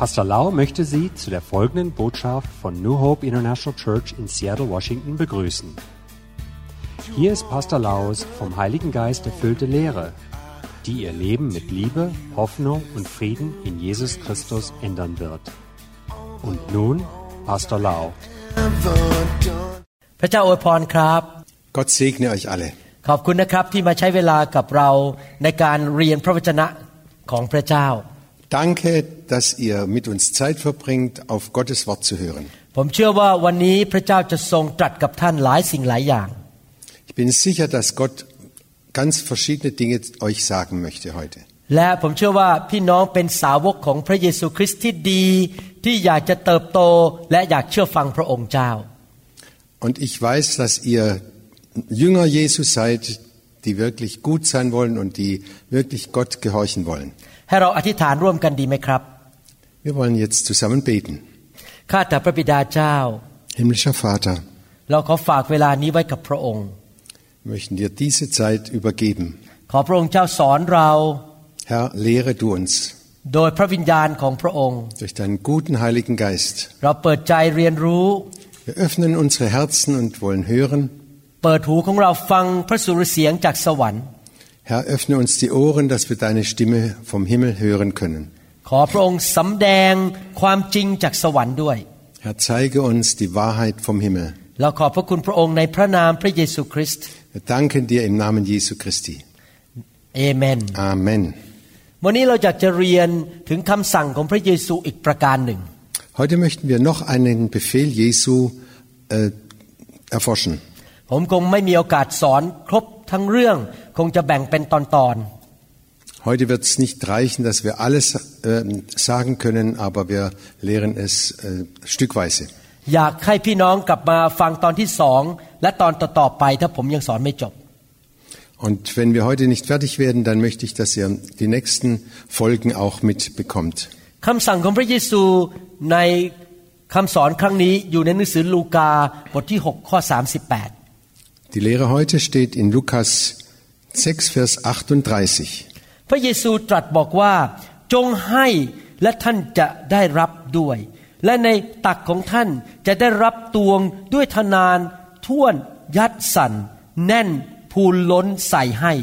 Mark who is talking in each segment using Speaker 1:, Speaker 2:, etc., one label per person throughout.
Speaker 1: Pastor Lau möchte Sie zu der folgenden Botschaft von New Hope International Church in Seattle, Washington begrüßen. Hier ist Pastor Laus vom Heiligen Geist erfüllte Lehre, die Ihr Leben mit Liebe, Hoffnung und Frieden in Jesus Christus ändern wird. Und nun Pastor Lau.
Speaker 2: พระเจ้าอวยพรครับ
Speaker 3: Gott segne euch alle.
Speaker 2: ขอบคุณนะครับที่มาใช้เวลากับเราในการเรียนพระวจนะของพระเจ้า
Speaker 3: Danke, dass ihr mit uns Zeit verbringt, auf Gottes Wort zu hören.
Speaker 2: ผมเชื่อว่าวันนี้พระเจ้าจะทรงตรัสกับท่านหลายสิ่งหลายอย่าง
Speaker 3: Ich bin sicher, dass Gott ganz verschiedene Dinge euch sagen möchte heute.
Speaker 2: และผมเชื่อว่าพี่น้องเป็นสาวกของพระเยซูคริสต์ที่ดี ที่อยากจะเติบโตและอยากเชื่อฟังพระองค์เจ้า
Speaker 3: Und ich weiß, dass ihr Jünger Jesus seid, die wirklich gut sein wollen und die wirklich Gott gehorchen wollen.
Speaker 2: ให้เราอธิษฐานร่วมกันดีไหมครับ
Speaker 3: Wir wollen jetzt zusammen beten.
Speaker 2: ข้าแต่พระบิดาเจ้า
Speaker 3: Himmlischer Vater,
Speaker 2: เราขอฝากเวลานี้ไว้กับพระองค์
Speaker 3: wir möchten dir diese Zeit übergeben.
Speaker 2: ขอพระองค์เจ้าสอนเรา
Speaker 3: Herr, lehre du uns
Speaker 2: โดยพระวิญญาณของพระองค์
Speaker 3: durch deinen guten Heiligen Geist.
Speaker 2: เราเปิดใจเรียนรู้
Speaker 3: Wir öffnen unsere Herzen und wollen hören.
Speaker 2: เปิดหูของเราฟังพระสุรเสียงจากสวรรค์
Speaker 3: Herr, öffne uns die Ohren, dass wir deine Stimme vom Himmel hören können.
Speaker 2: ขอพระองค์สำแดงความจริงจากสวรรค์ด้วย
Speaker 3: Herr, zeige uns die Wahrheit vom Himmel.
Speaker 2: เราขอบพระคุณพระองค์ในพระนามพระเยซูคริสต์
Speaker 3: Wir danken dir im Namen Jesu Christi.
Speaker 2: เอเมน
Speaker 3: Amen.
Speaker 2: วันนี้เราอยากจะเรียนถึงคำสั่งของพระเยซูอีกประการหนึ่ง
Speaker 3: Heute möchten wir noch einen Befehl Jesu äh, erforschen.
Speaker 2: ผมคงไม่มีโอกาสสอนครบทั้งเรื่อง คงจะแบ่งเป็นตอน
Speaker 3: Heute wird es nicht reichen, dass wir alles äh, sagen können, aber wir lehren es äh, stückweise.
Speaker 2: ๆ อยากให้พี่น้องกลับมาฟังตอนที่สองและตอนต่อๆไป ถ้าผมยังสอนไม่จบ
Speaker 3: Und wenn wir heute nicht fertig werden, dann möchte ich, dass ihr die nächsten Folgen auch mitbekommt.
Speaker 2: คำสั่งของพระเยซูในคำสอนครั้งนี้อยู่ในหนังสือลูกาบทที่ 6 ข้อ 38
Speaker 3: Die Lehre heute steht in Lukas 6, Vers 38.
Speaker 2: พระเยซูตรัสบอกว่าจงให้และท่านจะได้รับด้วย และในตักของท่านจะได้รับตวงด้วยทนานท่วนยัดสันแน่นพูนล้นใส่ให้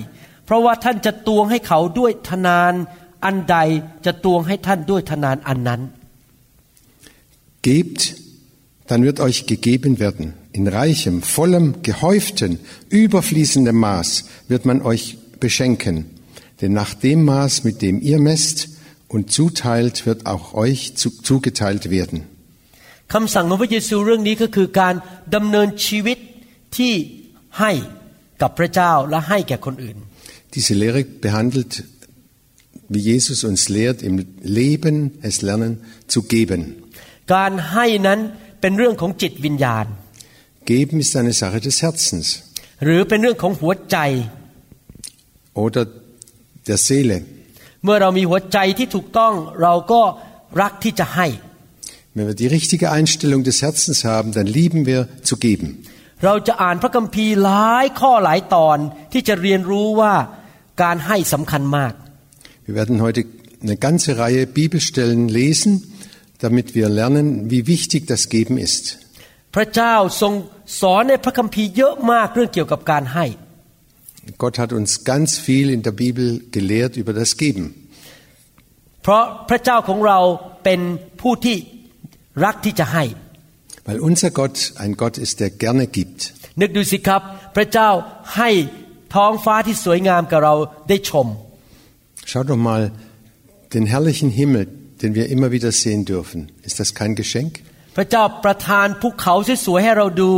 Speaker 2: เพราะว่าท่านจะตวงให้เขาด้วยทนานอันใดจะตวงให้ท่านด้วยทนานอันนั้น
Speaker 3: Gebt, dann wird euch gegeben werden. In reichem, vollem, gehäuften, überfließendem Maß wird man euch beschenken. Denn nach dem Maß, mit dem ihr messt und zuteilt, wird auch euch zu, zugeteilt werden.
Speaker 2: คำสั่งของพระเยซูเรื่องนี้ก็คือการดำเนินชีวิตที่ให้กับพระเจ้าและให้แก่คนอื่น
Speaker 3: Diese Lehre behandelt, wie Jesus uns lehrt, im Leben es lernen zu geben.
Speaker 2: การให้นั้นเป็นเรื่องของจิตวิญญาณ
Speaker 3: Geben ist eine Sache des Herzens
Speaker 2: หรือเป็นเรื่องของหัวใจ
Speaker 3: oder der Seele.
Speaker 2: เมื่อเรามีหัวใจที่ถูกต้องเราก็รักที่จะให้
Speaker 3: Wenn wir die richtige Einstellung des Herzens haben, dann lieben wir zu geben.
Speaker 2: เราจะอ่านพระคัมภีร์หลายข้อหลายตอนที่จะเรียนรู้ว่าการให้สำคัญมาก
Speaker 3: Wir werden heute eine ganze Reihe Bibelstellen lesen, damit wir lernen, wie wichtig das Geben ist.
Speaker 2: พระเจ้าทรง สอนในพระคัมภีร์เยอะมากเรื่องเกี่ยวกับการให้
Speaker 3: Gott hat uns ganz viel in der Bibel gelehrt über das Geben.
Speaker 2: เพราะพระเจ้าของเราเป็นผู้ที่รักที่จะให้
Speaker 3: Weil unser Gott ein Gott ist, der gerne gibt.
Speaker 2: นึกดูสิครับ พระเจ้าให้ท้องฟ้าที่สวยงามกับเราได้ชม
Speaker 3: Schaut doch mal den herrlichen Himmel, den wir immer wieder sehen dürfen. Ist das kein Geschenk?
Speaker 2: พระเจ้าประทานภูเขาสวยๆให้เราดู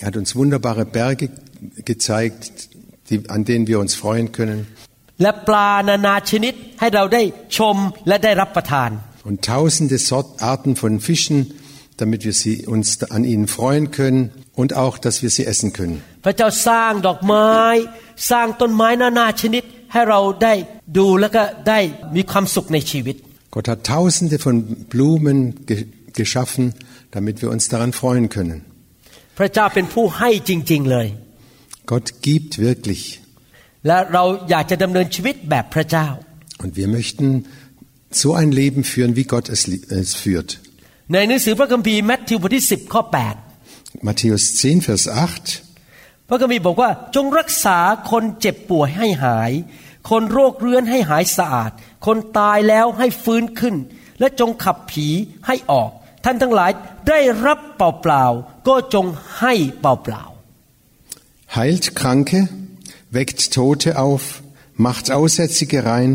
Speaker 3: Er hat uns wunderbare Berge gezeigt, die, an denen wir uns freuen können.
Speaker 2: และปลานานาชนิดให้เราได้ชมและได้รับประทาน
Speaker 3: Und tausende Sort, Arten von Fischen, damit wir sie, uns an ihnen freuen können und auch, dass wir sie essen können.
Speaker 2: พระเจ้าสร้างดอกไม้ สร้างต้นไม้นานาชนิด ให้เราได้ดูแล้วก็ได้มีความสุขในชีวิต
Speaker 3: Gott hat tausende von Blumen ge geschaffen, damit wir uns daran freuen können.
Speaker 2: พระเจ้าเป็นผู้ให้จริง ๆเลย
Speaker 3: Gott gibt wirklich.
Speaker 2: และเราอยากจะดำเนินชีวิตแบบพระเจ้า
Speaker 3: Und wir möchten so ein Leben führen, wie Gott es, li- es führt.
Speaker 2: ในหนังสือพระคัมภีร์แมทธิวบทที่10ข้อ8
Speaker 3: Matthäus 10, Vers 8.
Speaker 2: พระคัมภีร์บอกว่าจงรักษาคนเจ็บป่วยให้หาย คนโรคเรื้อนให้หายสะอาด คนตายแล้วให้ฟื้นขึ้น และจงขับผีให้ออก ท่านทั้งหลายได้รับเปล่าๆก็จงให้เปล่า
Speaker 3: Heilt Kranke, weckt Tote auf, macht Aussätzige rein,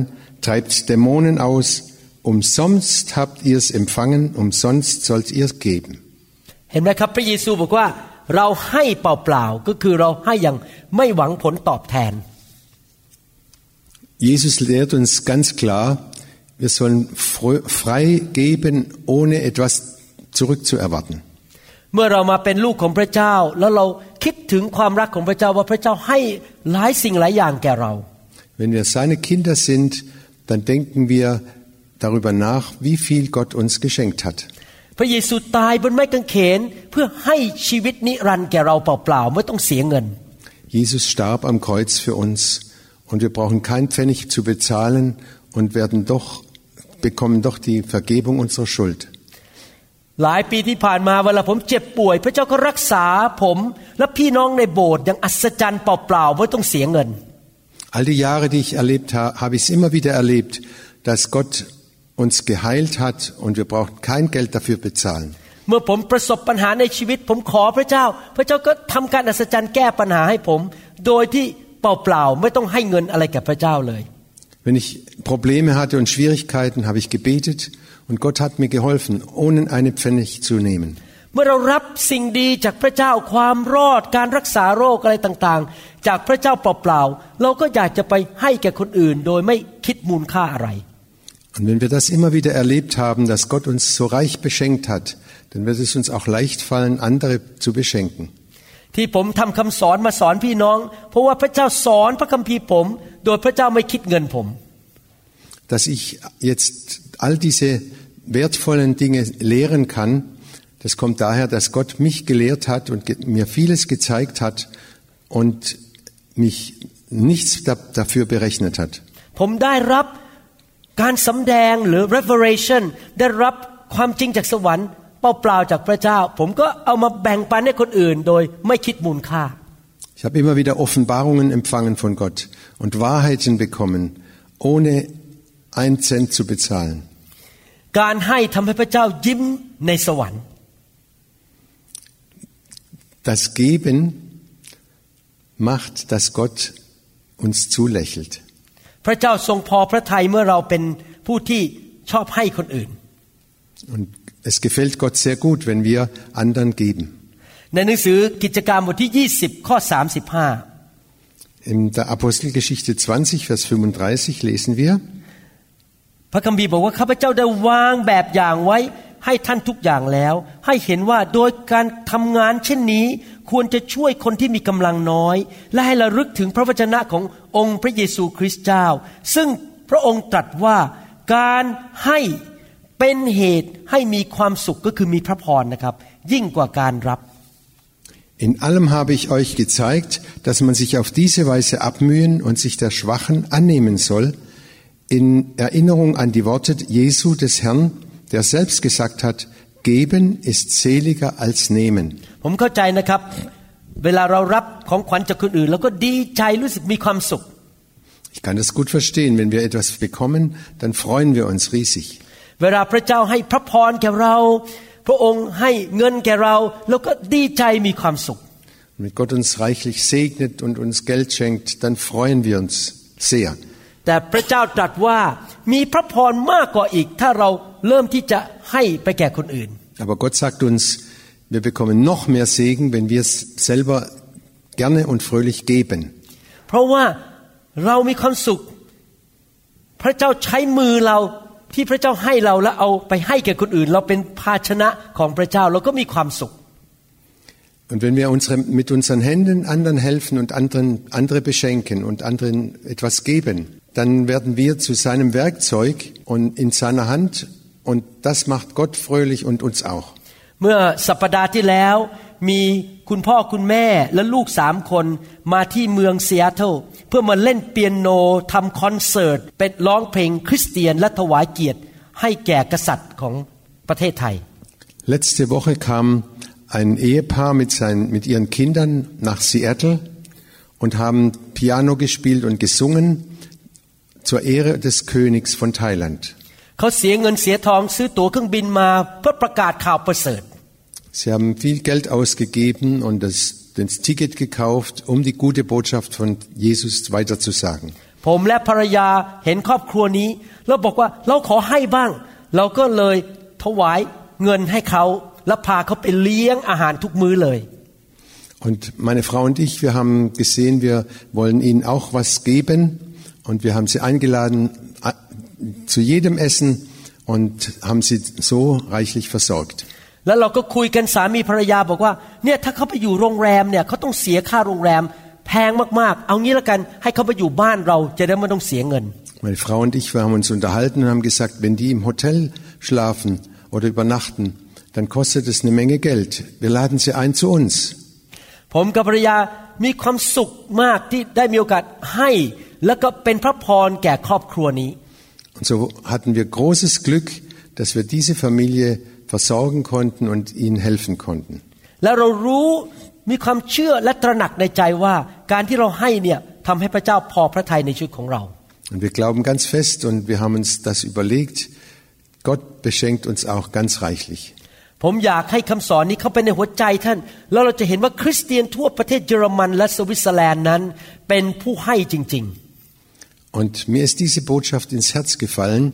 Speaker 3: treibt Dämonen aus. Umsonst habt ihr es empfangen, umsonst sollt ihr es geben.
Speaker 2: ๆเห็นไหมครับพระเยซูบอกว่า เราให้เปล่าๆก็คือเราให้อย่างไม่หวังผลตอบแทน
Speaker 3: Jesus lehrt uns ganz klar, wir sollen fro- frei geben, ohne etwas zurückzuerwarten.
Speaker 2: เมื่อเรามาเป็นลูกของพระเจ้า แล้วเราคิดถึงความรักของพระเจ้าว่าพระเจ้าให้หลายสิ่งหลายอย่างแก่เรา
Speaker 3: Wenn wir seine Kinder sind, dann denken wir darüber nach, wie viel Gott uns geschenkt hat.
Speaker 2: พระเยซูตายบนไม้กางเขนเพื่อให้ชีวิตนิรันดร์แก่เราเปล่าๆไม่ต้องเสียเงิน
Speaker 3: Jesus starb am Kreuz für uns und wir brauchen kein Pfennig zu bezahlen und werden doch, bekommen doch die Vergebung unserer Schuld.
Speaker 2: หลายปีที่ผ่านมาเวลาผมเจ็บป่วย พระเจ้าก็รักษาผมและพี่น้องในโบสถ์อย่างอัศจรรย์เปล่าๆไม่ต้องเสียเงิน
Speaker 3: All die Jahre, die ich erlebt habe, habe ich es immer wieder erlebt, dass Gott uns geheilt hat und wir brauchen kein Geld dafür bezahlen.
Speaker 2: เมื่อผมประสบปัญหาในชีวิต ผมขอพระเจ้า พระเจ้าก็ทำการอัศจรรย์แก้ปัญหาให้ผม โดยที่เปล่าๆไม่ต้องให้เงินอะไรแก่พระเจ้าเลย
Speaker 3: Wenn ich Probleme hatte und Schwierigkeiten, habe ich gebetet und Gott hat mir geholfen, ohne eine Pfennig zu nehmen.
Speaker 2: เมื่อเรารับสิ่งดีจากพระเจ้าความรอดการรักษาโรคอะไรต่างๆ จากพระเจ้าเปล่าๆเราก็อยากจะไปให้แก่คนอื่น โดยไม่คิดมูลค่าอะไร
Speaker 3: Und wenn wir das immer wieder erlebt haben, dass Gott uns so reich beschenkt hat, dann wird es uns auch leicht fallen, andere zu beschenken.
Speaker 2: ที่ผมทำคำสอนมาสอนพี่น้อง เพราะว่าพระเจ้าสอนพระคัมภีร์ผม โดยพระเจ้าไม่คิดเงินผม
Speaker 3: Dass ich jetzt all diese wertvollen Dinge lehren kann, das kommt daher, dass Gott mich gelehrt hat und ge- mir vieles gezeigt hat und mich nichts da, dafür berechnet hat.
Speaker 2: ผมได้รับการสำแดงหรือ revelation ได้รับความจริงจากสวรรค์ เปล่าๆจากพระเจ้า ผมก็เอามาแบ่งปันให้คนอื่น โดยไม่คิดมูลค่า
Speaker 3: Ich habe immer wieder Offenbarungen empfangen von Gott und Wahrheiten bekommen, ohne einen Cent zu bezahlen.
Speaker 2: การให้ทำให้พระเจ้ายิ้มในสวรรค์
Speaker 3: Das Geben macht, dass Gott uns zulächelt.
Speaker 2: พระเจ้าทรงพอพระทัยเมื่อเราเป็นผู้ที่ชอบให้คนอื่น
Speaker 3: Und es gefällt Gott sehr gut, wenn wir anderen geben.
Speaker 2: ในหนังสือกิจการบทที่ 20 ข้อ 35
Speaker 3: In der Apostelgeschichte 20, Vers 35 lesen wir,
Speaker 2: พระคัมภีร์บอกว่าข้าพเจ้าได้วางแบบอย่างไว้ให้ท่านทุกอย่างแล้ว ให้เห็นว่าโดยการทำงานเช่นนี้ ควรจะช่วยคนที่มีกำลังน้อย และให้ระลึกถึงพระวจนะขององค์พระเยซูคริสต์เจ้า ซึ่งพระองค์ตรัสว่าการให้ เป็นเหตุให้มีความสุขก็คือมีพระพรนะครับ ยิ่งกว่าการรับ
Speaker 3: in allem habe ich euch gezeigt, dass man sich auf diese Weise abmühen und sich der Schwachen annehmen soll, in Erinnerung an die Worte Jesu des Herrn, der selbst gesagt hat, geben ist seliger als nehmen.
Speaker 2: ผมเข้าใจนะครับ เวลาเรารับของขวัญจากคนอื่น แล้วก็ดีใจรู้สึกมีความสุข
Speaker 3: Ich kann das gut verstehen. Wenn wir etwas bekommen, dann freuen wir uns riesig.
Speaker 2: เวลาพระเจ้าให้พระพรแก่เรา พระองค์ให้เงินแก่เรา แล้วก็ดีใจมีความสุข
Speaker 3: Und wenn Gott uns reichlich segnet und uns Geld schenkt, dann freuen wir uns sehr.
Speaker 2: แต่พระเจ้าตรัสว่ามีพระพรมากกว่าอีก ถ้าเราเริ่มที่จะให้ไปแก่คนอื่น
Speaker 3: Aber Gott sagt uns, wir bekommen noch mehr Segen, wenn wir es selber gerne und fröhlich geben.
Speaker 2: เพราะว่าเรามีความสุข พระเจ้าใช้มือเรา ที่พระเจ้าให้เราแล้วเอาไปให้แก่คนอื่น เราเป็นภาชนะของพระเจ้าเราก็มีความสุข
Speaker 3: Und wenn wir unsere, mit unseren Händen anderen helfen und anderen, andere beschenken und anderen etwas geben, dann werden wir zu seinem Werkzeug und in seiner Hand und das macht Gott fröhlich und uns auch.
Speaker 2: เมื่อสัปปดาห์ที่แล้วมีคุณพ่อคุณแม่และลูกสามคนมาที่เมืองซีแอตเทิล เพื่อมาเล่นเปียโนทำคอนเสิร์ตเป็นร้องเพลงคริสเตียนและถวายเกียรติ ให้แก่กษัตริย์ของประเทศไทย
Speaker 3: Letzte Woche kam ein Ehepaar mit, seinen, mit ihren Kindern nach Seattle und haben Piano gespielt und gesungen zur Ehre des Königs von Thailand.
Speaker 2: เขาเสียเงินเสียทองซื้อตั๋วเครื่องบินมาเพื่อประกาศข่าวประเสริฐ
Speaker 3: Sie haben viel Geld ausgegeben und das, das Ticket gekauft, um die gute Botschaft von Jesus weiterzusagen.
Speaker 2: ผมและภรรยาเห็นครอบครัวนี้ แล้วบอกว่าเราขอให้บ้าง เราก็เลยถวายเงินให้เขาแล้วพาเขาไปเลี้ยงอาหารทุกมื้อเลย
Speaker 3: Und meine Frau und ich, wir haben gesehen, wir wollen ihnen auch was geben und wir haben sie eingeladen a- zu jedem Essen und haben sie so reichlich versorgt.
Speaker 2: แล้วเราก็คุยกันสามีภรรยาบอกว่าเนี่ยถ้าเขาไปอยู่โรงแรมเนี่ยเขาต้องเสียค่าโรงแรมแพงมากๆ เอางี้ละกันให้เขาไปอยู่บ้านเราจะได้ไม่ต้องเสียเงิน
Speaker 3: Meine Frau und ich, wir haben uns unterhalten und haben gesagt, wenn die im Hotel schlafen oder übernachten, dann kostet es eine Menge Geld. Wir laden sie ein zu uns.
Speaker 2: ผมกับภรรยามีความสุขมากที่ได้มีโอกาสให้ แล้วก็เป็นพระพรแก่ครอบครัวนี้
Speaker 3: Und so hatten wir großes Glück, dass wir diese Familie versorgen konnten und ihnen helfen konnten.
Speaker 2: แล้วเรารู้มีความเชื่อและตระหนักในใจว่าการที่เราให้เนี่ยทำให้พระเจ้าพอพระทัยในชีวิตของเรา
Speaker 3: Und wir glauben ganz fest und wir haben uns das überlegt, Gott beschenkt uns auch ganz reichlich.
Speaker 2: ผมอยากให้คำสอนนี้เข้าไปในหัวใจท่าน แล้วเราจะเห็นว่าคริสเตียนทั่วประเทศเยอรมันและสวิตเซอร์แลนด์นั้น เป็นผู้ให้จริง
Speaker 3: Und mir ist diese Botschaft ins Herz gefallen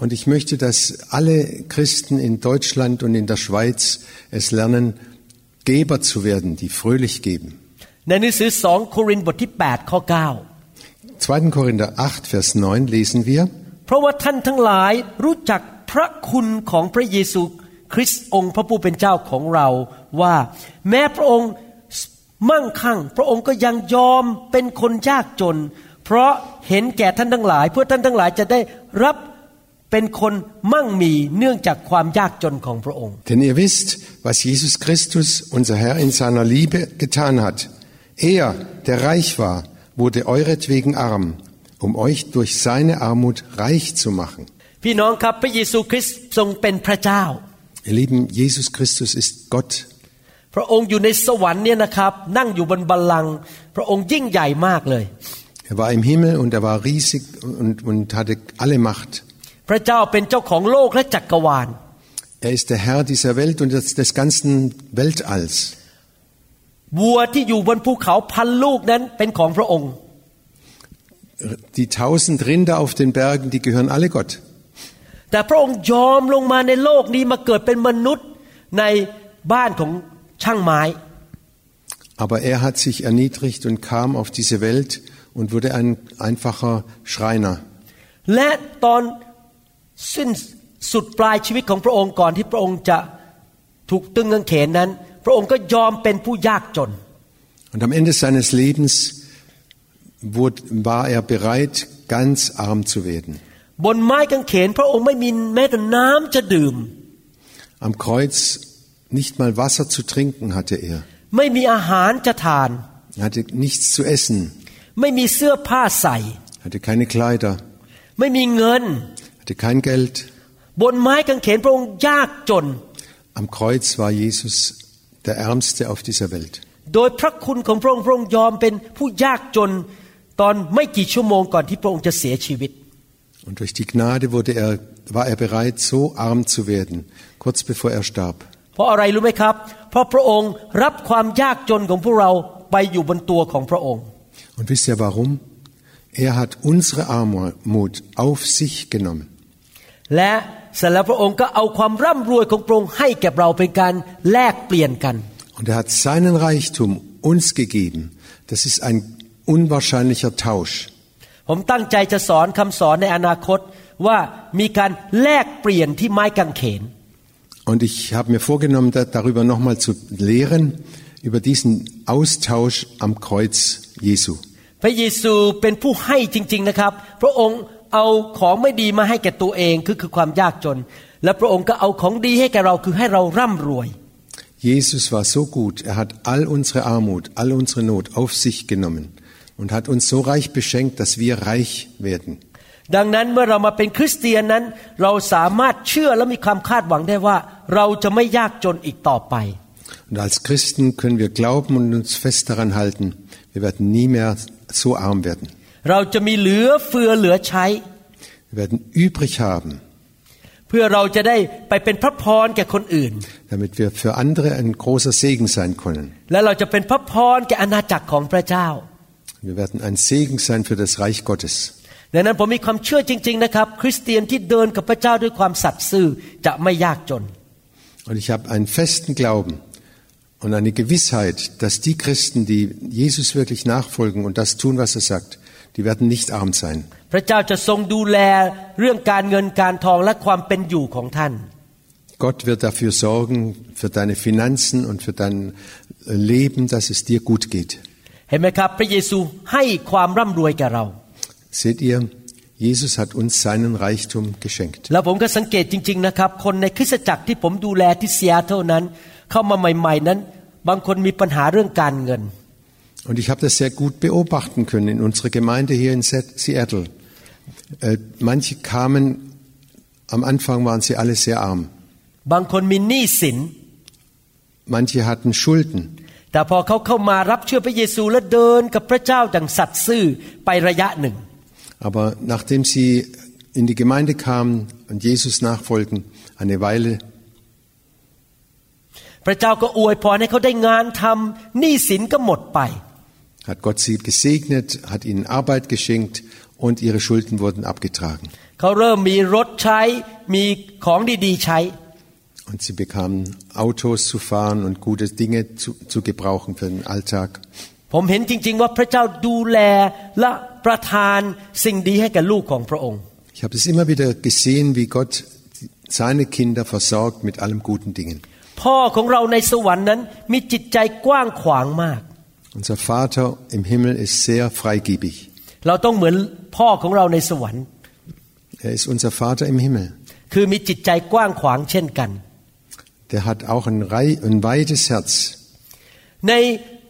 Speaker 3: und ich möchte, dass alle Christen in Deutschland und in der Schweiz es lernen, Geber zu werden, die fröhlich geben.
Speaker 2: ๆ ในหนังสือสองโครินธ์บทที่ 8 ข้อ
Speaker 3: 2. Korinther 8, Vers 9 lesen wir,
Speaker 2: 9 เพราะว่าท่านทั้งหลายรู้จักพระคุณของพระเยซูคริสต์องค์พระผู้เป็นเจ้าของเราว่า แม้พระองค์มั่งคั่ง พระองค์ก็ยังยอมเป็นคนยากจน เพราะเห็นแก่ท่านทั้งหลาย เพื่อท่านทั้งหลายจะได้รับ เป็นคนมั่งมีเนื่องจากความยากจนของพระองค์
Speaker 3: denn ihr wisst, was Jesus Christus, unser Herr, in seiner Liebe getan hat. Er, der reich war, wurde euretwegen arm, um euch durch seine Armut reich zu machen.
Speaker 2: พี่น้องครับพระเยซูคริสต์ทรงเป็นพระเจ้า
Speaker 3: Ihr Lieben, Jesus Christus ist Gott.
Speaker 2: พระองค์อยู่ในสวรรค์เนี่ยนะครับ นั่งอยู่บนบัลลังก์พระองค์ยิ่งใหญ่มากเลย
Speaker 3: Er war im Himmel und er war riesig und, und hatte alle Macht.
Speaker 2: พระเจ้าเป็นเจ้าของโลกและจักรวาล
Speaker 3: Er ist der Herr dieser Welt und des, des ganzen Weltalls.
Speaker 2: วัวที่อยู่บนภูเขาพันลูกนั้นเป็นของพระองค์
Speaker 3: Die tausend Rinder auf den Bergen, die gehören alle Gott.
Speaker 2: แต่พระองค์ยอมลงมาในโลกนี้มาเกิดเป็นมนุษย์ในบ้านของช่างไม้
Speaker 3: Aber er hat sich erniedrigt und kam auf diese Welt und wurde ein einfacher Schreiner.
Speaker 2: และตอน สิ้นสุดปลายชีวิตของพระองค์ก่อนที่พระองค์จะถูกตึงกางเขนนั้น พระองค์ก็ยอมเป็นผู้ยากจน
Speaker 3: Und am Ende seines Lebens wurde, war er bereit, ganz arm zu werden.
Speaker 2: บนไม้กางเขน พระองค์ไม่มีแม้แต่น้ำจะดื่ม
Speaker 3: Am Kreuz nicht mal Wasser zu trinken hatte er.
Speaker 2: ไม่มีอาหารจะทาน
Speaker 3: Er hatte nichts zu essen,
Speaker 2: ไม่มีเสื้อผ้าใส่
Speaker 3: hatte keine Kleider,
Speaker 2: ไม่มีเงิน
Speaker 3: hatte kein Geld.
Speaker 2: บนไม้กางเขนพระองค์ยากจน
Speaker 3: Am Kreuz war Jesus der Ärmste auf dieser Welt.
Speaker 2: โดยพระคุณของพระองค์พระองค์ยอมเป็นผู้ยากจน ตอนไม่กี่ชั่วโมงก่อนที่พระองค์จะเสียชีวิต
Speaker 3: Und durch die Gnade wurde er, war er bereit, so arm zu werden, kurz bevor er starb.
Speaker 2: เพราะอะไรรู้ไหมครับ เพราะพระองค์รับความยากจนของพวกเราไปอยู่บนตัวของพระองค์
Speaker 3: Und wisst ihr warum? Er hat unsere Armut auf sich genommen.
Speaker 2: และเสร็จแล้วพระองค์ก็เอาความร่ำรวยของพระองค์ให้แก่เราเป็นการแลกเปลี่ยนกัน
Speaker 3: Und er hat seinen Reichtum uns gegeben. Das ist ein unwahrscheinlicher Tausch.
Speaker 2: ผมตั้งใจจะสอนคำสอนในอนาคตว่ามีการแลกเปลี่ยนที่ไม้กางเขน
Speaker 3: Und ich habe mir vorgenommen, da- darüber nochmal zu lehren, über diesen Austausch am Kreuz Jesu.
Speaker 2: พระเยซูเป็นผู้ให้จริง ๆนะครับ พระองค์ เอาของไม่ดีมาให้แก่ตัวเองคือคือความยากจน และพระองค์ก็เอาของดีให้แก่เราคือให้เราร่ำรวย
Speaker 3: Jesus war so gut, er hat all unsere Armut, all unsere Not auf sich genommen und hat uns so reich beschenkt, dass wir reich werden.
Speaker 2: ดังนั้นเมื่อเรามาเป็นคริสเตียนนั้น เราสามารถเชื่อและมีความคาดหวังได้ว่า เราจะไม่ยากจนอีกต่อไป
Speaker 3: Und als Christen können wir glauben und uns fest daran halten, wir werden nie mehr so arm werden.
Speaker 2: เราจะมีเหลือเฟือเหลือใช้
Speaker 3: Wir werden übrig haben,
Speaker 2: เพื่อเราจะได้ไปเป็นพระพรแก่คนอื่น
Speaker 3: damit wir für andere ein großer Segen sein können.
Speaker 2: และเราจะเป็นพระพรแก่อาณาจักรของพระเจ้า
Speaker 3: Wir werden ein Segen sein für das Reich Gottes.
Speaker 2: ดังนั้นผมมีความเชื่อจริง ๆ นะครับ คริสเตียนที่เดินกับพระเจ้าด้วยความสัตย์ซื่อจะไม่ยากจน
Speaker 3: Und ich habe einen festen Glauben und eine Gewissheit, dass die Christen, die Jesus wirklich nachfolgen und das tun, was er sagt, die werden nicht arm sein.
Speaker 2: พระเจ้าจะทรงดูแลเรื่องการเงินการทองและความเป็นอยู่ของท่าน
Speaker 3: Gott wird dafür sorgen, für deine Finanzen und für dein Leben, dass es dir gut geht.
Speaker 2: เห็นไหมครับ พระเยซูให้ความร่ำรวยแก่เรา
Speaker 3: Seht ihr, Jesus hat uns seinen Reichtum geschenkt.
Speaker 2: แ Und
Speaker 3: ich habe das sehr gut beobachten können in unserer Gemeinde hier in Se- Seattle. Äh, manche kamen, am Anfang waren sie alle sehr arm.
Speaker 2: บางคนมีหนี้สิน
Speaker 3: Manche hatten Schulden.
Speaker 2: แต่พอเขาเข้ามารับเชื่อพระเยซูและเดินกับพระเจ้าดังสัตย์ซื่อไประยะหนึ่ง
Speaker 3: Aber nachdem sie in die Gemeinde kamen und Jesus nachfolgen, eine Weile,
Speaker 2: พระเจ้าก็อวยพรให้เขาได้งานทำหนี้สินก็หมดไป
Speaker 3: hat Gott sie gesegnet, hat ihnen Arbeit geschenkt und ihre Schulden wurden abgetragen.
Speaker 2: เขาเริ่มมีรถใช้มีของดีๆใช้
Speaker 3: Und sie bekamen Autos zu fahren und gute Dinge zu, zu gebrauchen für den Alltag.
Speaker 2: ผมเห็นจริง ๆ ว่าพระเจ้าดูแลและประทานสิ่งดีให้แก่ลูกของพระองค์
Speaker 3: Ich habe es immer wieder gesehen, wie Gott seine Kinder versorgt mit allen guten Dingen.
Speaker 2: พ่อของเราในสวรรค์นั้นมีจิตใจกว้างขวางมาก
Speaker 3: Unser Vater im Himmel ist sehr freigebig.
Speaker 2: เราต้องเหมือนพ่อของเราในสวรรค์
Speaker 3: Er ist unser Vater im Himmel.
Speaker 2: คือมีจิตใจกว้างขวางเช่นกัน
Speaker 3: Der hat auch ein, rei- ein weites Herz.
Speaker 2: ใน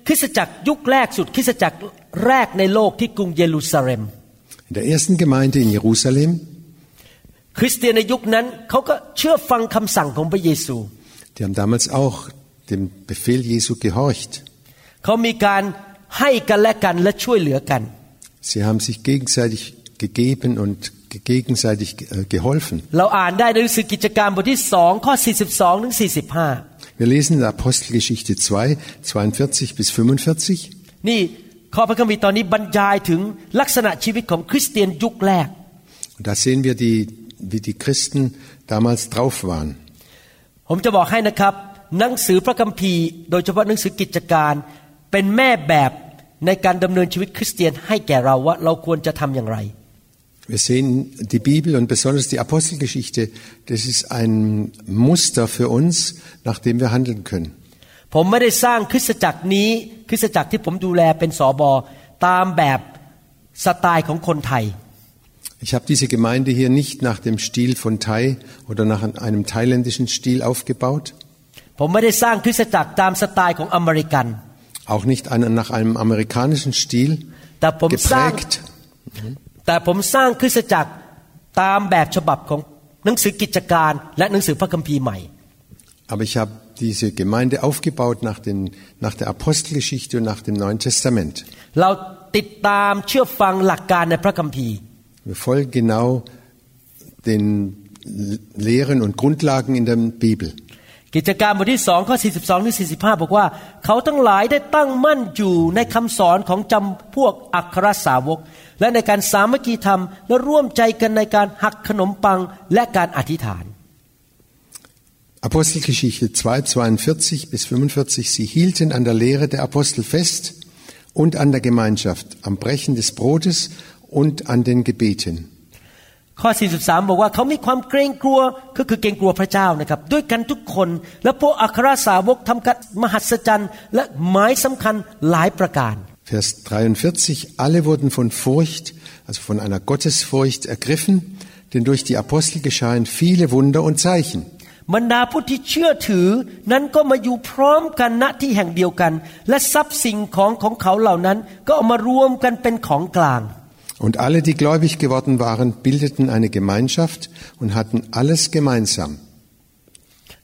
Speaker 2: คริสตจักรยุคแรกสุดคริสตจักรแรกในโลกที่กรุงเยรูซาเล็ม
Speaker 3: In der ersten Gemeinde in Jerusalem,
Speaker 2: คริสเตียนในยุคนั้นเขาก็เชื่อฟังคำสั่งของพระเยซู
Speaker 3: die haben damals auch dem Befehl Jesu gehorcht.
Speaker 2: เขามีการให้กันและกันและช่วยเหลือกัน
Speaker 3: Sie haben sich gegenseitig gegeben und ge- gegenseitig äh, geholfen.
Speaker 2: เราอ่านได้ในหนังสือกิจการบทที่สองข้อ 42ถึง45
Speaker 3: Wir lesen in der Apostelgeschichte 2, 42 bis 45.
Speaker 2: นี่ข้อพระคัมภีร์ตอนนี้บรรยายถึงลักษณะชีวิตของคริสเตียนยุคแรก
Speaker 3: Und da sehen wir, die, wie die Christen damals drauf waren.
Speaker 2: ผมจะบอกให้นะครับ หนังสือพระคัมภีร์ โดยเฉพาะหนังสือกิจการ เป็นแม่แบบในการดำเนินชีวิตคริสเตียนให้แก่เราว่าเราควรจะทำอย่างไร
Speaker 3: Wir sehen die Bibel und besonders die Apostelgeschichte, das ist ein Muster für uns, nach dem wir handeln können.
Speaker 2: ผมไม่ได้สร้างคริสตจักรนี้ คริสตจักรที่ผมดูแลเป็นสอบอตามแบบสไตล์ของคนไทย
Speaker 3: Ich habe diese Gemeinde hier nicht nach dem Stil von Thai oder nach einem thailändischen Stil aufgebaut,
Speaker 2: ผมไม่ได้สร้างคริสตจักรตามสไตล์ของอเมริกัน
Speaker 3: auch nicht einen- nach einem amerikanischen Stil
Speaker 2: แต่ผมสร้าง
Speaker 3: geprägt,
Speaker 2: แต่ผมสร้างคริสตจักรตามแบบฉบับของหนังสือกิจการ และหนังสือพระคัมภีร์ใหม่
Speaker 3: aber ich habe diese Gemeinde aufgebaut nach, den, nach der Apostelgeschichte und nach dem Neuen Testament.
Speaker 2: เราติดตามเชื่อฟังหลักการในพระคัมภีร์
Speaker 3: Wir folgen genau den Lehren und Grundlagen in der Bibel.
Speaker 2: กิจการบทที่สองข้อ 42ถึง45 บอกว่า เขาทั้งหลายได้ตั้งมั่นอยู่ในคำสอนของจำพวกอัครสาวก และในการสามัคคีธรรม และร่วมใจกันในการหักขนมปังและการอธิษฐาน
Speaker 3: Apostelgeschichte 2, 42 bis 45. Sie hielten an der Lehre der Apostel fest und an der Gemeinschaft, am Brechen des Brotes und an den Gebeten.
Speaker 2: ข้อ 43 บอกว่าเขามีความเกรงกลัวก็คือเกรงกลัวพระเจ้านะครับ ด้วยกันทุกคน และพวกอัครสาวกทำการมหัศจรรย์ และหมายสำคัญหลายประการ
Speaker 3: Vers 43. Alle wurden von Furcht, also von einer Gottesfurcht ergriffen, denn durch die Apostel geschahen viele Wunder und Zeichen.
Speaker 2: บรรดาผู้ที่เชื่อถือนั้นก็มาอยู่พร้อมกันณที่แห่งเดียวกัน และทรัพย์สิ่งของของเขาเหล่านั้นก็เอามารวมกันเป็นของกลาง
Speaker 3: Und alle, die gläubig geworden waren, bildeten eine Gemeinschaft und hatten alles gemeinsam.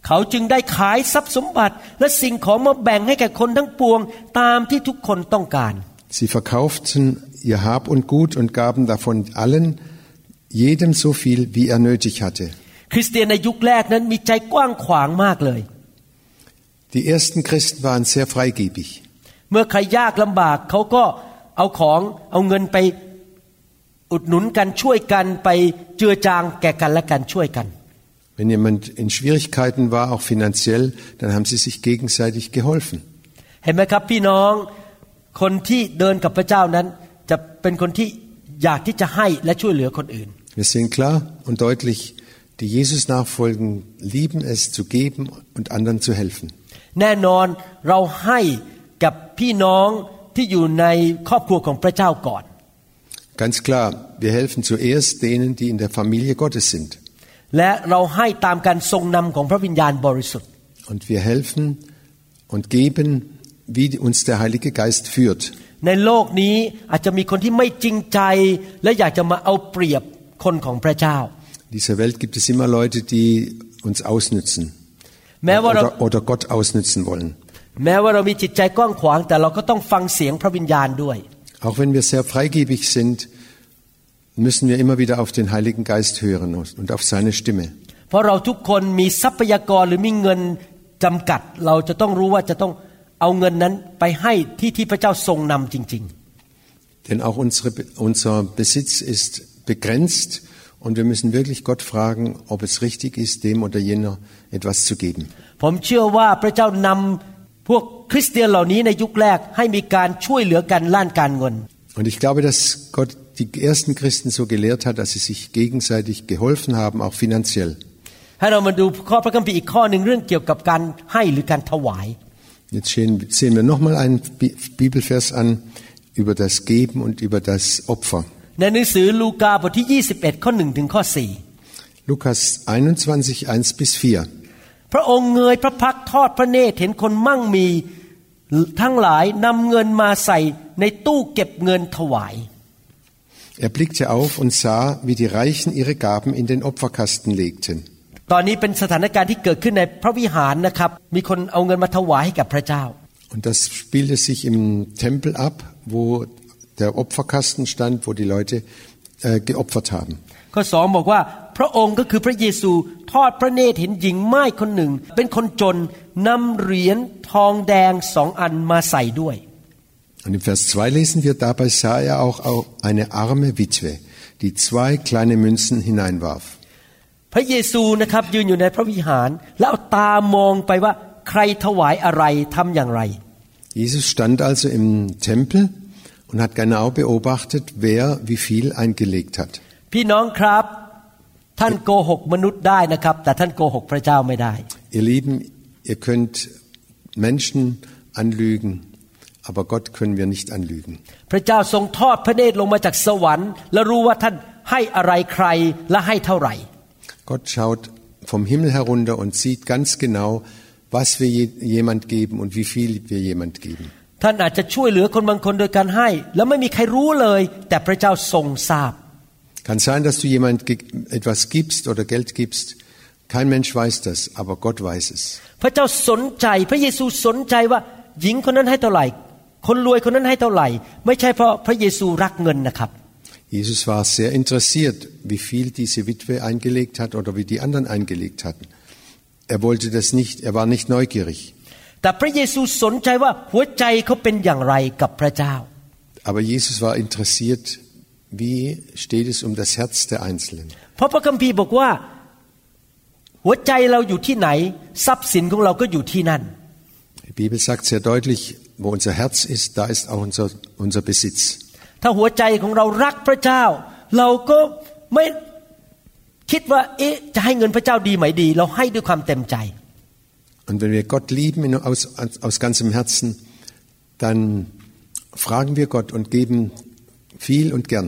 Speaker 2: เขาจึงได้ขายทรัพย์สมบัติ และสิ่งของมาแบ่งให้แก่คนทั้งปวงตามที่ทุกคนต้องการ
Speaker 3: Sie verkauften ihr Hab und Gut und gaben davon allen, jedem so viel, wie er nötig hatte.
Speaker 2: คริสเตียนในยุคแรกนั้นมีใจกว้างขวางมากเลย
Speaker 3: Die ersten Christen waren sehr freigebig.
Speaker 2: เมื่อใครยากลำบากเขาก็เอาของเอาเงินไป อุดหนุนกันช่วยกันไปเจือจางแก่กันและกันช่วยกัน
Speaker 3: Wenn jemand in Schwierigkeiten war, auch finanziell, dann haben sie sich gegenseitig geholfen.
Speaker 2: เห็นไหมครับพี่น้องคนที่เดินกับพระเจ้านั้น จะเป็นคนที่อยากที่จะให้และช่วยเหลือคนอื่น
Speaker 3: Wir sehen klar und deutlich, die Jesus nachfolgen, lieben es zu geben und anderen zu helfen.
Speaker 2: แน่นอนเราให้กับพี่น้องที่อยู่ในครอบครัวของพระเจ้าก่อน
Speaker 3: Ganz klar, wir helfen zuerst denen, die in der Familie Gottes sind.
Speaker 2: และเราให้ตามการทรงนำของพระวิญญาณบริสุทธิ์
Speaker 3: Und wir helfen und geben, wie uns der Heilige Geist führt.
Speaker 2: ในโลกนี้อาจจะมีคนที่ไม่จริงใจ และอยากจะมาเอาเปรียบคนของพระเจ้า
Speaker 3: In dieser Welt gibt es immer Leute, die uns ausnützen
Speaker 2: แม้ว่าเรา
Speaker 3: oder, oder Gott ausnützen wollen.
Speaker 2: แม้ว่าเรามีจิตใจกว้างขวาง แต่เราก็ต้องฟังเสียงพระวิญญาณด้วย
Speaker 3: auch wenn wir sehr freigebig sind, müssen wir immer wieder auf den Heiligen Geist hören und auf seine Stimme. Denn auch unsere, unser Besitz ist begrenzt und wir müssen wirklich Gott fragen, ob es richtig ist, dem oder jener etwas zu geben.
Speaker 2: พระเจ้านำพวกคริสเตียนเหล่านี้ในยุคแรกให้มีการช่วยเหลือกันล้านการเงิน
Speaker 3: Und ich glaube, dass Gott die ersten Christen so gelehrt hat, dass sie sich gegenseitig geholfen haben, auch finanziell.
Speaker 2: ให้เรามาดูข้อพระคัมภีร์อีกข้อหนึ่งเรื่องเกี่ยวกับการให้หรือการถวาย
Speaker 3: Jetzt sehen sehen wir nochmal einen Bi- Bibelvers an über das Geben und über das Opfer.
Speaker 2: ในหนังสือลูกาบทที่ 21 ข้อ1ถึงข้อ
Speaker 3: Lukas 21, 1 bis 4.
Speaker 2: 4 พระองค์เงยพระพักตร์ทอดพระเนตรเห็นคนมั่งมีทั้งหลายนำเงินมาใส่ในตู้เก็บเงินถวาย
Speaker 3: Er blickte auf und sah, wie die Reichen ihre Gaben in den Opferkasten legten.
Speaker 2: ตอนนี้เป็นสถานการณ์ที่เกิดขึ้นในพระวิหารนะครับ มีคนเอาเงินมาถวายให้กับพระเจ้า
Speaker 3: Und das spielte sich im Tempel ab, wo der Opferkasten stand, wo die Leute äh, geopfert haben.
Speaker 2: ข้อสองบอกว่าพระองค์ก็คือพระเยซูทอดพระเนตรเห็นหญิงไม้คนหนึ่ง เป็นคนจนนำเหรียญทองแดงสองอันมาใส่ด้วย
Speaker 3: Und im Vers 2 lesen wir, dabei sah er auch eine arme Witwe, die zwei kleine Münzen hineinwarf.
Speaker 2: พระเยซูนะครับยืนอยู่ในพระวิหาร แล้วเอาตามองไปว่าใครถวายอะไรทำอย่างไร
Speaker 3: Jesus stand also im Tempel und hat genau beobachtet, wer wie viel eingelegt hat.
Speaker 2: พี่น้องครับ ท่านโกหกมนุษย์ได้นะครับ แต่ท่านโกหกพระเจ้าไม่ได้
Speaker 3: Ihr Lieben, ihr könnt Menschen anlügen, aber Gott können wir nicht anlügen.
Speaker 2: พระเจ้าทรงทอดพระเนตรลงมาจากสวรรค์ และรู้ว่าท่านให้อะไรใครและให้เท่าไหร่
Speaker 3: Gott schaut vom Himmel herunter und sieht ganz genau, was wir je, jemand geben und wie viel wir jemand geben.
Speaker 2: ท่านอาจจะช่วยเหลือคนบางคนโดยการให้ แล้วไม่มีใครรู้เลย แต่พระเจ้าทรงทราบ
Speaker 3: Kann sein, dass du jemand ge- etwas gibst oder Geld gibst. Kein Mensch weiß das, aber Gott weiß es.
Speaker 2: พระเจ้าสนใจพระเยซูสนใจว่า หญิงคนนั้นให้เท่าไหร่ คนรวยคนนั้นให้เท่าไหร่ ไม่ใช่เพราะพระเยซูรักเงินนะครับ
Speaker 3: Jesus war sehr interessiert, wie viel diese Witwe eingelegt hat oder wie die anderen eingelegt hatten. Er wollte das nicht, er war nicht neugierig.
Speaker 2: แต่พระเยซูสนใจว่าหัวใจเขาเป็นอย่างไรกับพระเจ้า
Speaker 3: Aber Jesus war interessiert, wie steht es um das Herz der Einzelnen.
Speaker 2: เพราะพระคัมภีร์บอกว่า หัวใจเราอยู่ที่ไหน ทรัพย์สินของเราก็อยู่ที่นั่น
Speaker 3: Die Bibel sagt sehr deutlich, wo unser Herz ist, da ist auch unser, unser Besitz.
Speaker 2: ถ้าหัวใจของเรารักพระเจ้า เราก็ไม่คิดว่า เอ๊ะจะให้เงินพระเจ้าดีไหมดี เราให้ด้วยความเต็มใจ
Speaker 3: Und wenn wir Gott lieben in- aus, aus ganzem Herzen, dann fragen wir Gott und geben viel und gern.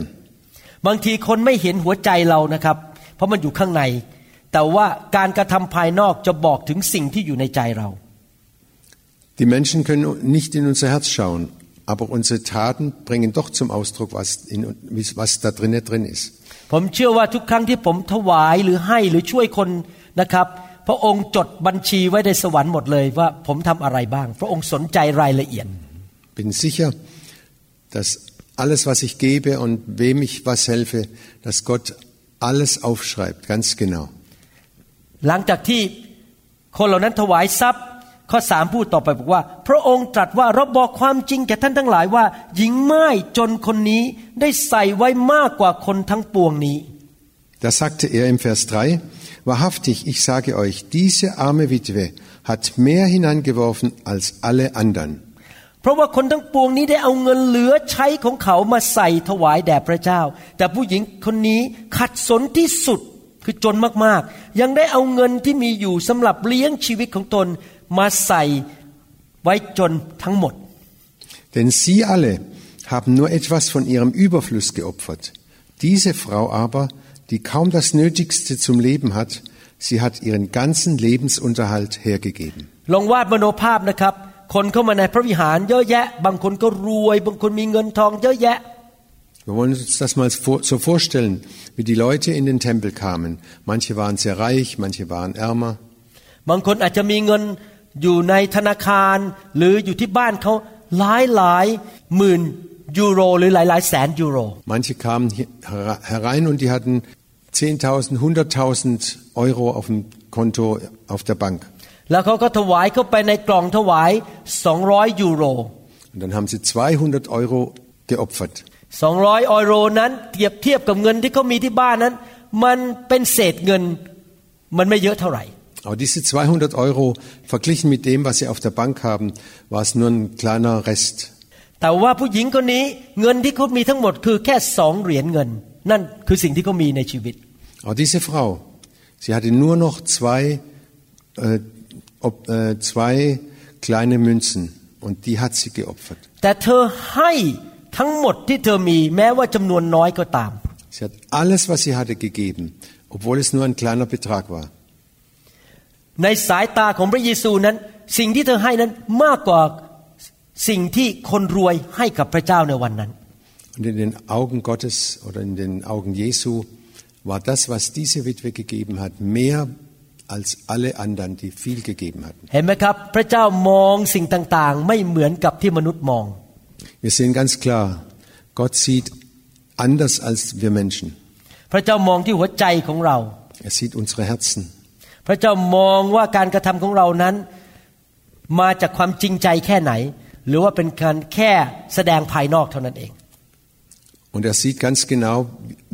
Speaker 2: บางทีคนไม่เห็นหัวใจเรานะครับ เพราะมันอยู่ข้างใน แต่ว่าการกระทำภายนอกจะบอกถึงสิ่งที่อยู่ในใจเรา
Speaker 3: Die Menschen können nicht in unser Herz schauen, aber unsere Taten bringen doch zum Ausdruck, was, in, was da drinnen drin ist.
Speaker 2: ผมเชื่อว่าทุกครั้งที่ผมถวายหรือให้หรือช่วยคนนะครับ พระองค์จดบัญชีไว้ในสวรรค์หมดเลยว่าผมทำอะไรบ้าง พระองค์สนใจรายละเอียด
Speaker 3: Bin sicher, dass alles, was ich gebe und wem ich was helfe, dass Gott alles aufschreibt, ganz genau.
Speaker 2: หลังจากที่คนเหล่านั้นถวายทรัพย์ ข้อสามพูดต่อไปบอกว่า พระองค์ตรัสว่าเราบอกความจริงแก่ท่านทั้งหลายว่า หญิงไม้จนคนนี้ได้ใส่ไว้มากกว่าคนทั้งปวงนี้
Speaker 3: Da sagte er im Vers 3, Wahrhaftig, ich sage euch, diese arme Witwe hat mehr hineingeworfen als alle anderen.
Speaker 2: เพราะว่าคนทั้งปวงนี้ได้เอาเงินเหลือใช้ของเขามาใส่ถวายแด่พระเจ้า แต่ผู้หญิงคนนี้ขัดสนที่สุดคือจนมากๆ ยังได้เอาเงินที่มีอยู่สำหรับเลี้ยงชีวิตของตนมาใส่ไว้จนทั้งหมด
Speaker 3: Denn sie alle haben nur etwas von ihrem Überfluss geopfert. Diese Frau aber, die kaum das Nötigste zum Leben hat, sie hat ihren ganzen Lebensunterhalt hergegeben.
Speaker 2: ลองวาดมโนภาพนะครับ คนเข้ามาในพระวิหารเยอะแยะ บางคนก็รวย บางคนมีเงินทองเยอะแยะ
Speaker 3: Wir wollen uns das mal vor- so vorstellen, wie die Leute in den Tempel kamen. Manche waren sehr reich, manche waren ärmer.
Speaker 2: บางคนอาจจะมีเงินอยู่ในธนาคาร หรืออยู่ที่บ้านเขาหลายหลายหมื่นยูโร หรือหลายหลายแสนยูโร
Speaker 3: Manche kamen hier hera- herein und die hatten 10.000, 100.000 Euro auf dem Konto auf der Bank.
Speaker 2: แล้วเขาก็ถวายเข้าไปในกล่องถวาย200ยูโร
Speaker 3: Und dann haben sie 200 Euro geopfert.
Speaker 2: 200ยูโรนั้นเทียบเทียบกับเงินที่เขามีที่บ้านนั้น มันเป็นเศษเงินมันไม่เยอะเท่าไหร่
Speaker 3: Aber diese 200 Euro verglichen mit dem, was sie auf der Bank haben, war es nur ein kleiner Rest.
Speaker 2: แต่ว่าผู้หญิงคนนี้เงินที่เขามีทั้งหมดคือแค่สองเหรียญเงินนั่นคือสิ่งที่เขามีในชีวิต
Speaker 3: Aber diese Frau, sie hatte nur noch zwei, äh, ob, äh, zwei kleine Münzen und die hat sie geopfert.
Speaker 2: แต่เธอให้ทั้งหมดที่เธอมีแม้ว่าจำนวนน้อยก็ตาม
Speaker 3: Sie hat alles, was sie hatte, gegeben, obwohl es nur ein kleiner Betrag war.
Speaker 2: ในสายตาของพระเยซูนั้น สิ่งที่เธอให้นั้นมากกว่าสิ่งที่คนรวยให้กับพระเจ้าในวันนั้น
Speaker 3: Und in den Augen Gottes oder in den Augen Jesu war das, was diese Witwe gegeben hat, mehr als alle anderen, die viel gegeben hatten.
Speaker 2: เห็นไหมครับพระเจ้ามองสิ่งต่างๆ ไม่เหมือนกับที่มนุษย์มอง
Speaker 3: Wir sehen ganz klar, Gott sieht anders als wir Menschen.
Speaker 2: พระเจ้ามองที่หัวใจของเรา
Speaker 3: Er sieht unsere Herzen.
Speaker 2: พระเจ้ามองว่าการกระทำของเรานั้น มาจากความจริงใจแค่ไหน หรือว่าเป็นการแค่แสดงภายนอกเท่านั้นเอง
Speaker 3: Und er sieht ganz genau,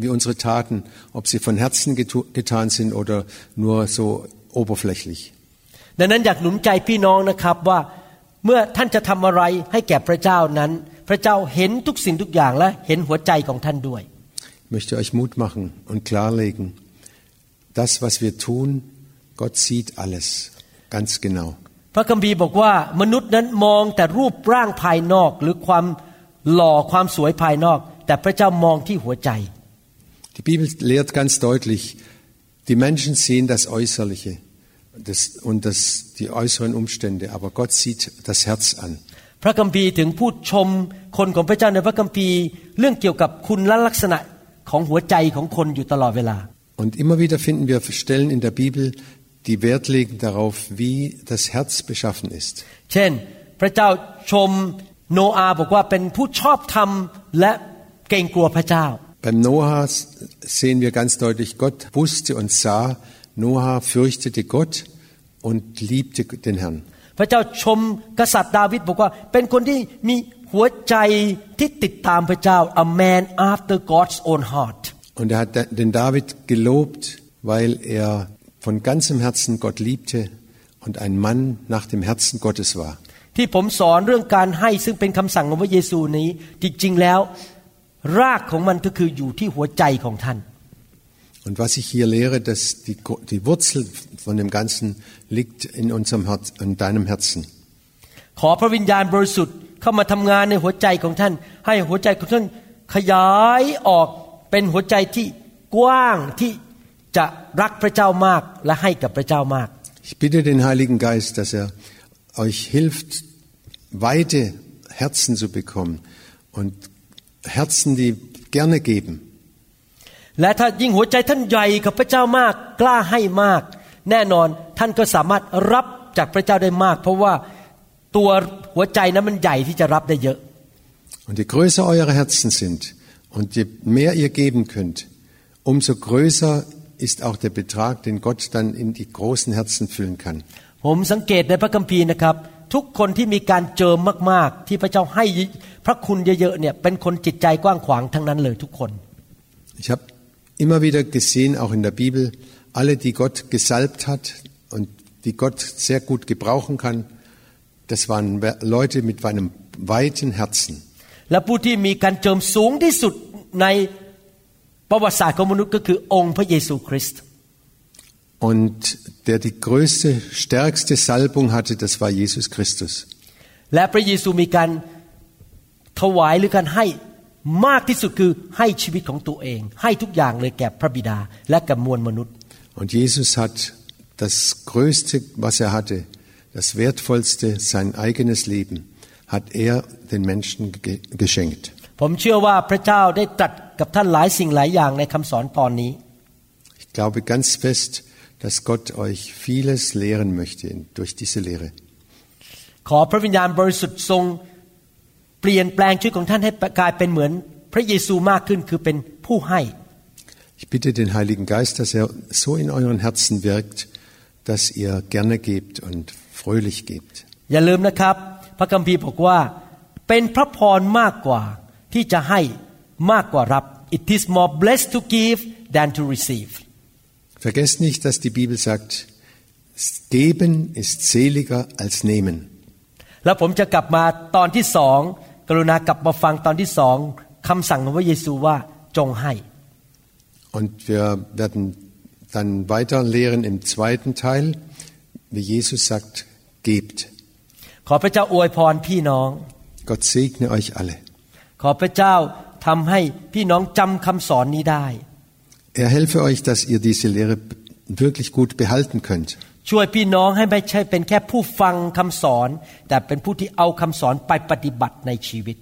Speaker 3: wie unsere Taten, ob sie von Herzen getu- getan sind oder nur so oberflächlich.
Speaker 2: ดังนั้นอยากหนุนใจพี่น้องนะครับว่าเมื่อท่านจะทำอะไรให้แก่พระเจ้านั้น พระเจ้าเห็นทุกสิ่งทุกอย่างและเห็นหัวใจของท่านด้วย
Speaker 3: Ich möchte euch Mut machen und klarlegen, das, was wir tun, Gott sieht alles ganz genau.
Speaker 2: พระคัมภีร์บอกว่ามนุษย์นั้นมองแต่รูปร่างภายนอกหรือความหล่อความสวยภายนอก แต่พระเจ้ามองที่หัวใจ
Speaker 3: Die Bibel lehrt ganz deutlich, die Menschen sehen das Äußerliche das, und das, die äußeren Umstände, aber Gott sieht das Herz an.
Speaker 2: พระคัมภีร์ถึงพูดชมคนของพระเจ้าในพระคัมภีร์ เรื่องเกี่ยวกับคุณลักษณะของหัวใจของคนอยู่ตลอดเวลา
Speaker 3: Und immer wieder finden wir Stellen in der Bibel, die Wert legen darauf, wie das Herz beschaffen ist.
Speaker 2: เช่น พระเจ้าชมโนอาห์บอกว่าเป็นผู้ชอบธรรมและ เกรงกลัวพระเจ้า
Speaker 3: Beim Noah sehen wir ganz deutlich, Gott wusste und sah, Noah fürchtete Gott und liebte den Herrn.
Speaker 2: พระเจ้าชมกษัตริย์ดาวิดบอกว่าเป็นคนที่มีหัวใจที่ติดตามพระเจ้า a man after God's own heart
Speaker 3: Und er hat den David gelobt, weil er von ganzem Herzen Gott liebte und ein Mann nach dem Herzen Gottes war.
Speaker 2: ที่ผมสอนเรื่องการให้ซึ่งเป็นคำสั่งของพระเยซูนี้ จริงๆแล้ว รากของมันก็คืออยู่ที่หัวใจของท่าน
Speaker 3: Und was ich hier lehre, dass die, die Wurzel von dem Ganzen liegt in unserem Herz, in deinem Herzen.
Speaker 2: ขอพระวิญญาณบริสุทธิ์เข้ามาทำงานในหัวใจของท่าน ให้หัวใจของท่านขยายออกเป็นหัวใจที่กว้างที่จะรักพระเจ้ามากและให้กับพระเจ้ามาก
Speaker 3: Ich bitte den Heiligen Geist, dass er euch hilft, weite Herzen zu bekommen und Herzen, die gerne geben.
Speaker 2: และถ้ายิ่งหัวใจท่านใหญ่กับพระเจ้ามากกล้าให้มาก แน่นอนท่านก็สามารถรับจากพระเจ้าได้มาก เพราะว่าตัวหัวใจนั้นมันใหญ่ที่จะรับได้เยอะ
Speaker 3: Und je größer eure Herzen sind und je mehr ihr geben könnt, umso größer ist auch der Betrag, den Gott dann in die großen Herzen füllen kann.
Speaker 2: ผมสังเกตในพระคัมภีร์นะครับ ทุกคนที่มีการเจิมมากๆ ที่พระเจ้าให้ พระคุณเยอะๆเนี่ยเป็นคนจิตใจกว้างขวางทั้งนั้นเลยทุกคน
Speaker 3: Ich habe immer wieder gesehen, auch in der Bibel, alle, die Gott gesalbt hat und die Gott sehr gut gebrauchen kann, das waren Leute mit einem weiten Herzen.
Speaker 2: และผู้ที่มีการเจิมสูงที่สุดในประวัติศาสตร์ของมนุษย์ก็คือองค์พระเยซูคริสต์
Speaker 3: Und der die größte, stärkste Salbung hatte, das war Jesus Christus.
Speaker 2: และพระเยซูมีการ ถวายหรือการให้มากที่สุดคือให้ชีวิตของตัวเอง ให้ทุกอย่างเลยแก่พระบิดาและกับมวลมนุษย์
Speaker 3: Und Jesus hat das Größte, was er hatte, das Wertvollste, sein eigenes Leben, hat er den Menschen ge geschenkt.
Speaker 2: ผมเชื่อว่าพระเจ้าได้ตรัสกับท่านหลายสิ่งหลายอย่างในคำสอนตอนนี้
Speaker 3: Ich glaube ganz fest, dass Gott euch vieles lehren möchte durch diese Lehre.
Speaker 2: ขอพระวิญญาณบริสุทธิ์ทรงเป ลี่ยนแปลงชีวิตของท่านให้กลายเป็นเหมือนพระเยซูมากขึ้นคือเป็นผู้ให้
Speaker 3: Ich bitte den Heiligen Geist, dass er so in euren Herzen wirkt, dass ihr gerne gebt und fröhlich gebt.
Speaker 2: อย่าลืมนะครับ พระคัมภีร์บอกว่า เป็นพระพรมากกว่าที่จะให้มากกว่ารับ It is more blessed to give than to receive
Speaker 3: Vergesst nicht, dass die Bibel sagt, geben ist seliger als nehmen.
Speaker 2: แล้วผมจะกลับมาตอนที่สอง กรุณากลับมาฟังตอนที่สองคำสั่งของพระเยซูว่าจงให้
Speaker 3: Und wir werden dann weiter lehren im zweiten Teil, wie Jesus sagt, gebt.
Speaker 2: ขอพระเจ้าอวยพรพี่น้อง
Speaker 3: Gott segne euch alle.
Speaker 2: ขอพระเจ้าทำให้พี่น้องจำคำสอนนี้ได้
Speaker 3: Er helfe euch, dass ihr diese Lehre wirklich gut behalten könnt.
Speaker 2: ช่วยพี่น้องให้ไม่ใช่เป็นแค่ผู้ฟังคำสอน แต่เป็นผู้ที่เอาคำสอนไปปฏิบัติในชีวิต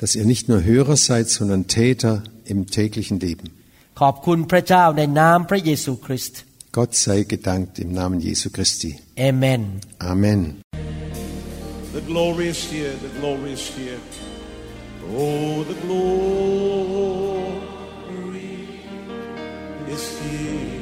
Speaker 3: Dass ihr nicht nur Hörer seid, sondern Täter im täglichen Leben.
Speaker 2: ขอบคุณพระเจ้าในนามพระเยซูคริสต์
Speaker 3: Gott sei gedankt im Namen Jesu Christi.
Speaker 2: เอเมน
Speaker 3: Amen.
Speaker 4: The glory is here, the glory is here. Oh, the glory is here.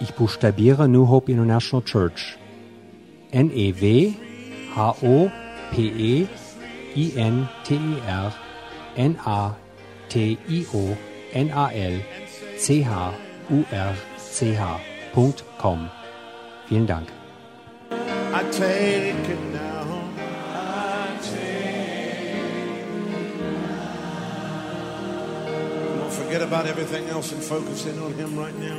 Speaker 1: Ich buchstabiere New Hope International Church. N-E-W-H-O-P-E-I-N-T-E-R N-A-T-I-O-N-A-L-C-H-U-R-C-H.com. Vielen Dank.
Speaker 4: Forget about everything else and focus in on Him right now.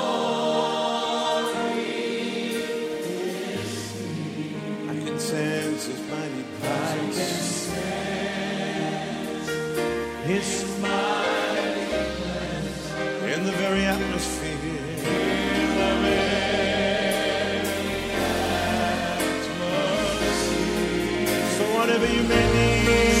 Speaker 4: many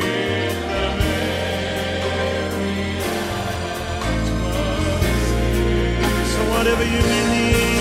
Speaker 4: Whatever you need.